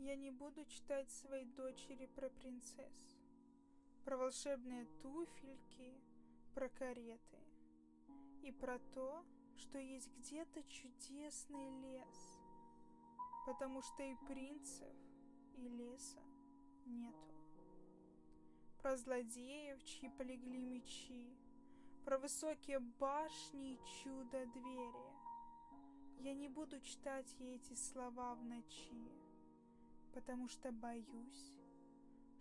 Я не буду читать своей дочери про принцесс, про волшебные туфельки, про кареты и про то, что есть где-то чудесный лес, потому что и принцев, и леса нету. Про злодеев, чьи полегли мечи, про высокие башни и чудо-двери. Я не буду читать ей эти слова в ночи, потому что боюсь,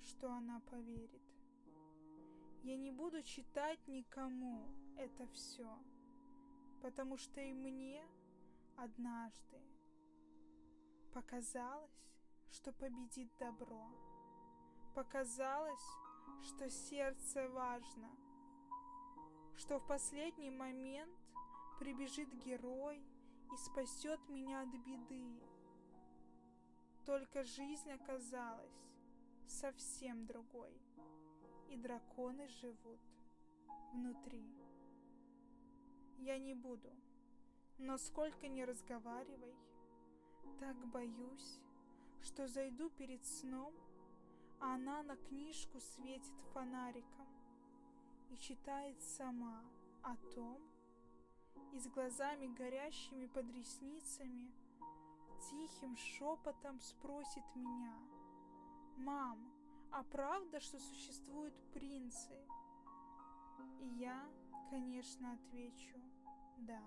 что она поверит. Я не буду читать никому это все, потому что и мне однажды показалось, что победит добро. Показалось, что сердце важно, что в последний момент прибежит герой и спасет меня от беды. Только жизнь оказалась совсем другой, и драконы живут внутри. Я не буду, но сколько не разговаривай, так боюсь, что зайду перед сном, а она на книжку светит фонариком и читает сама о том, и с глазами горящими под ресницами тихим шепотом спросит меня, «Мам, а правда, что существуют принцы?» И я, конечно, отвечу, «Да».